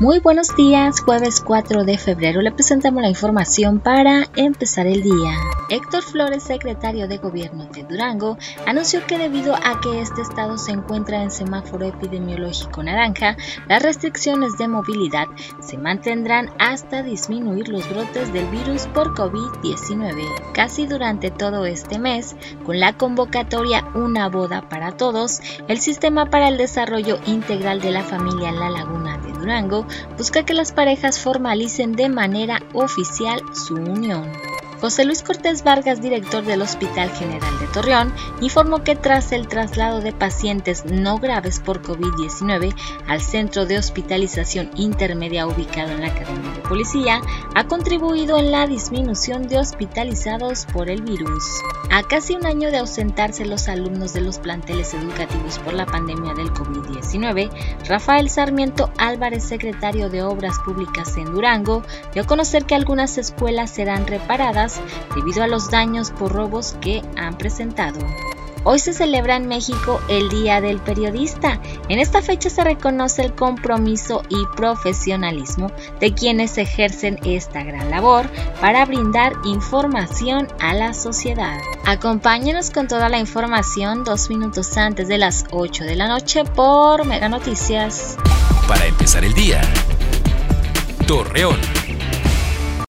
Muy buenos días, jueves 4 de febrero le presentamos la información para empezar el día. Héctor Flores, secretario de Gobierno de Durango, anunció que debido a que este estado se encuentra en semáforo epidemiológico naranja, las restricciones de movilidad se mantendrán hasta disminuir los brotes del virus por COVID-19. Casi durante todo este mes, con la convocatoria Una boda para todos, el Sistema para el Desarrollo Integral de la Familia La Laguna de Durango busca que las parejas formalicen de manera oficial su unión. José Luis Cortés Vargas, director del Hospital General de Torreón, informó que tras el traslado de pacientes no graves por COVID-19 al centro de hospitalización intermedia ubicado en la Academia de Policía, ha contribuido en la disminución de hospitalizados por el virus. A casi un año de ausentarse los alumnos de los planteles educativos por la pandemia del COVID-19, Rafael Sarmiento Álvarez, secretario de Obras Públicas en Durango, dio a conocer que algunas escuelas serán reparadas debido a los daños por robos que han presentado. Hoy se celebra en México el Día del Periodista. En esta fecha se reconoce el compromiso y profesionalismo de quienes ejercen esta gran labor para brindar información a la sociedad. Acompáñenos con toda la información dos minutos antes de las 8 de la noche por Mega Noticias. Para empezar el día, Torreón.